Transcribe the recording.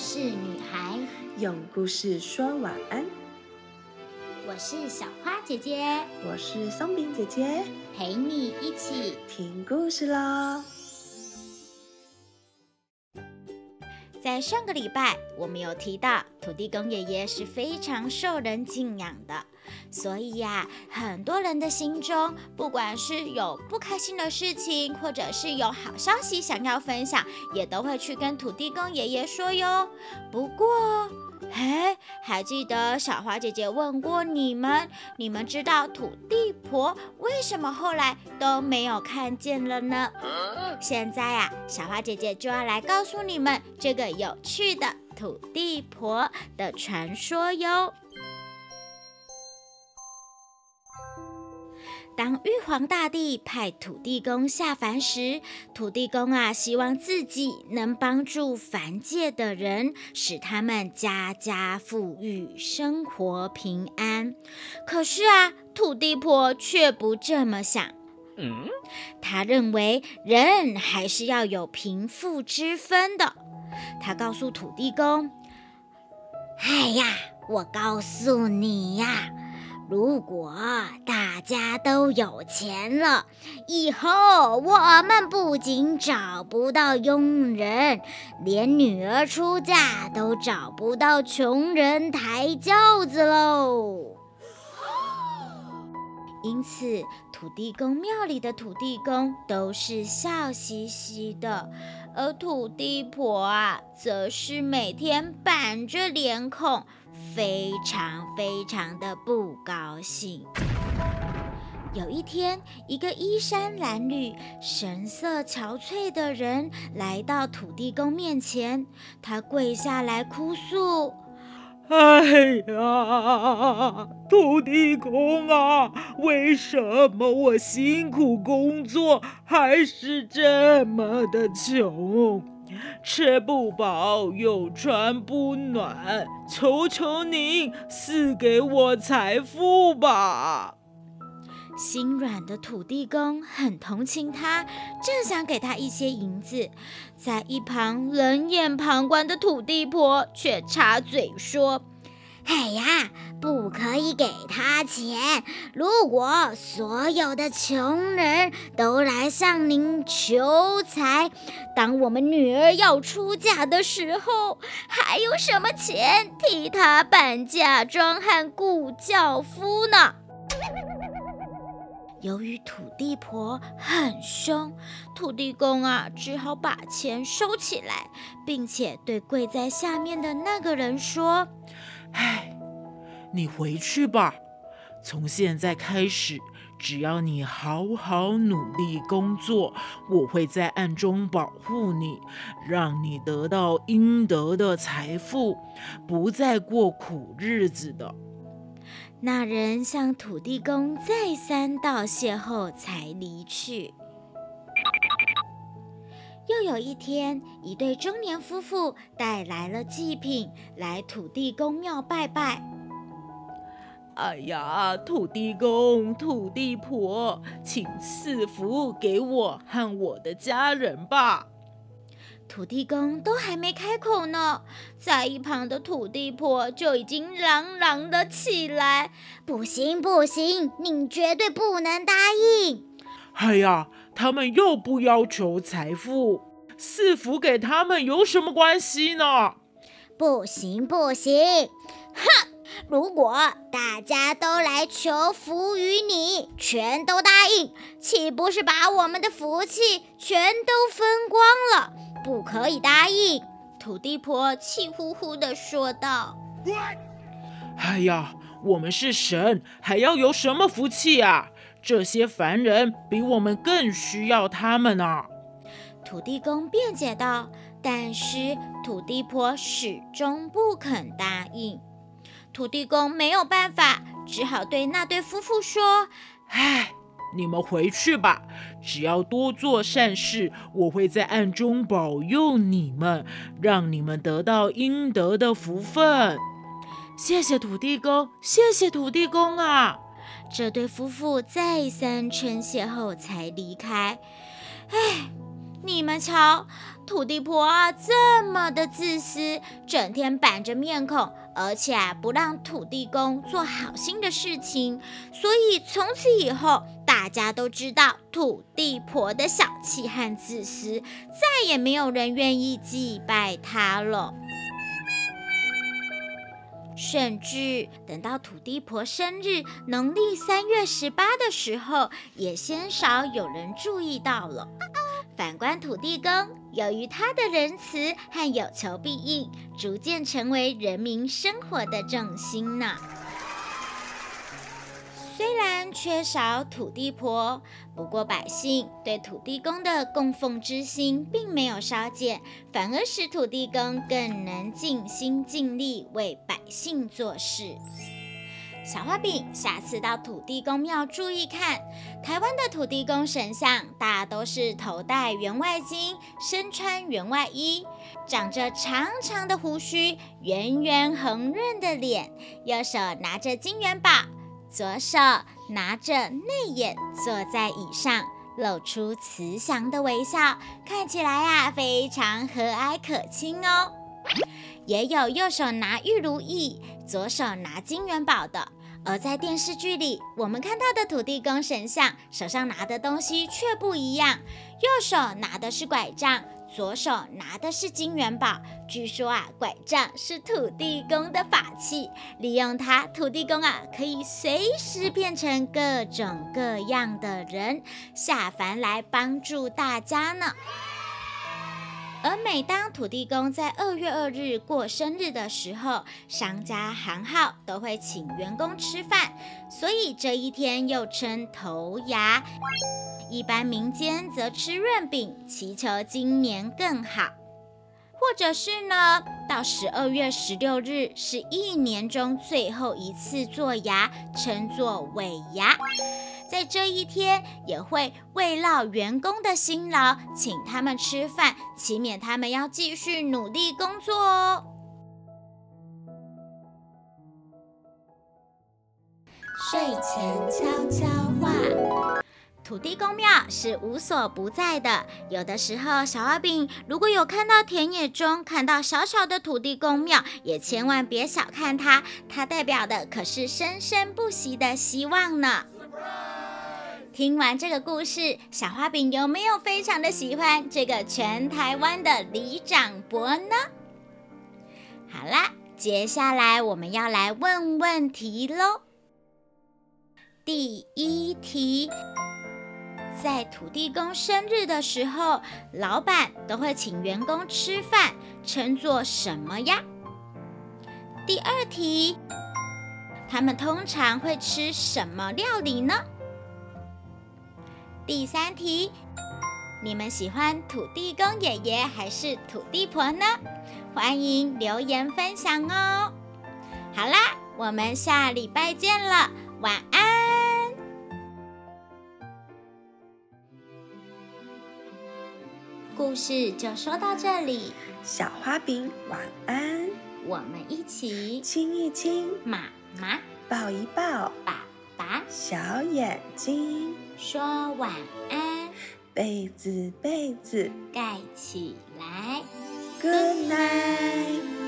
事女孩，用故事说晚安。我是小花姐姐，我是松饼姐姐，陪你一起听故事喽。在上个礼拜，我们有提到土地公爷爷是非常受人敬仰的。所以呀，很多人的心中，不管是有不开心的事情，或者是有好消息想要分享，也都会去跟土地公爷爷说哟。不过，嘿，还记得小花姐姐问过你们，你们知道土地婆为什么后来都没有看见了呢？现在呀，小花姐姐就要来告诉你们这个有趣的土地婆的传说哟。当玉皇大帝派土地公下凡时，土地公啊，希望自己能帮助凡界的人，使他们家家富裕，生活平安。可是啊，土地婆却不这么想。嗯，他认为人还是要有贫富之分的。他告诉土地公：“哎呀，我告诉你呀。”如果大家都有钱了，以后我们不仅找不到佣人，连女儿出嫁都找不到穷人抬轿子喽。因此，土地公庙里的土地公都是笑嘻嘻的，而土地婆啊，则是每天板着脸孔。非常非常的不高兴。有一天，一个衣衫褴褛、神色憔悴的人来到土地公面前，他跪下来哭诉：“哎呀，土地公啊，为什么我辛苦工作还是这么的穷？”吃不饱又穿不暖，求求您赐给我财富吧！心软的土地公很同情他，正想给他一些银子，在一旁冷眼旁观的土地婆却插嘴说。哎呀，不可以给他钱！如果所有的穷人都来向您求财，当我们女儿要出嫁的时候，还有什么钱替她办嫁妆和雇轿夫呢？由于土地婆很凶，土地公啊只好把钱收起来，并且对跪在下面的那个人说。唉，你回去吧。从现在开始，只要你好好努力工作，我会在暗中保护你，让你得到应得的财富，不再过苦日子的。那人向土地公再三道谢后，才离去。又有一天，一对中年夫妇带来了祭品来土地公庙拜拜。哎呀，土地公、土地婆，请赐福给我和我的家人吧！土地公都还没开口呢，在一旁的土地婆就已经嚷嚷了起来：“不行，不行，你绝对不能答应！”哎呀！他们又不要求财富，赐福给他们有什么关系呢？不行不行，哼！如果大家都来求福于你，全都答应，岂不是把我们的福气全都分光了？不可以答应！土地婆气呼呼地说道：“哎呀，我们是神，还要有什么福气啊？”这些凡人比我们更需要他们呢。土地公辩解道。但是土地婆始终不肯答应。土地公没有办法，只好对那对夫妇说：“唉，你们回去吧。只要多做善事，我会在暗中保佑你们，让你们得到应得的福分。”谢谢土地公，谢谢土地公啊！这对夫妇再三称谢后才离开。唉，你们瞧，土地婆，这么的自私，整天板着面孔，而且啊，不让土地公做好心的事情，所以从此以后，大家都知道土地婆的小气和自私，再也没有人愿意祭拜她了。甚至等到土地婆生日，农历三月十八的时候，也鲜少有人注意到了。反观土地公，由于他的仁慈和有求必应，逐渐成为人民生活的重心呢。虽然缺少土地婆，不过百姓对土地公的供奉之心并没有稍减，反而使土地公更能尽心尽力为百姓做事。小花饼，下次到土地公庙注意看，台湾的土地公神像大都是头戴员外巾，身穿员外衣，长着长长的胡须，圆圆红润的脸，右手拿着金元宝。左手拿着内眼，坐在椅上，露出慈祥的微笑，看起来呀非常和蔼可亲哦。也有右手拿玉如意，左手拿金元宝的。而在电视剧里，我们看到的土地公神像手上拿的东西却不一样，右手拿的是拐杖。左手拿的是金元宝，据说啊，拐杖是土地公的法器，利用它，土地公啊可以随时变成各种各样的人下凡来帮助大家呢。而每当土地公在二月二日过生日的时候，商家行号都会请员工吃饭，所以这一天又称头牙。一般民间则吃润饼，祈求今年更好。或者是呢，到十二月十六日是一年中最后一次做牙，称作尾牙。在这一天，也会慰劳员工的辛劳，请他们吃饭，祈勉他们要继续努力工作哦。睡前悄悄话。土地公庙是无所不在的。有的时候，小花饼如果有看到田野中看到小小的土地公庙，也千万别小看它，它代表的可是生生不息的希望呢。听完这个故事，小花饼有没有非常的喜欢这个全台湾的李长博呢？好啦，接下来我们要来问问题喽。第一题。在土地公生日的时候，老板都会请员工吃饭，称作什么呀？第二题，他们通常会吃什么料理呢？第三题，你们喜欢土地公爷爷还是土地婆呢？欢迎留言分享哦。好啦，我们下礼拜见了，晚安。故事就说到这里，小花饼晚安。我们一起亲一亲妈妈，抱一抱爸爸，小眼睛说晚安，被子被子。盖起来，Good night。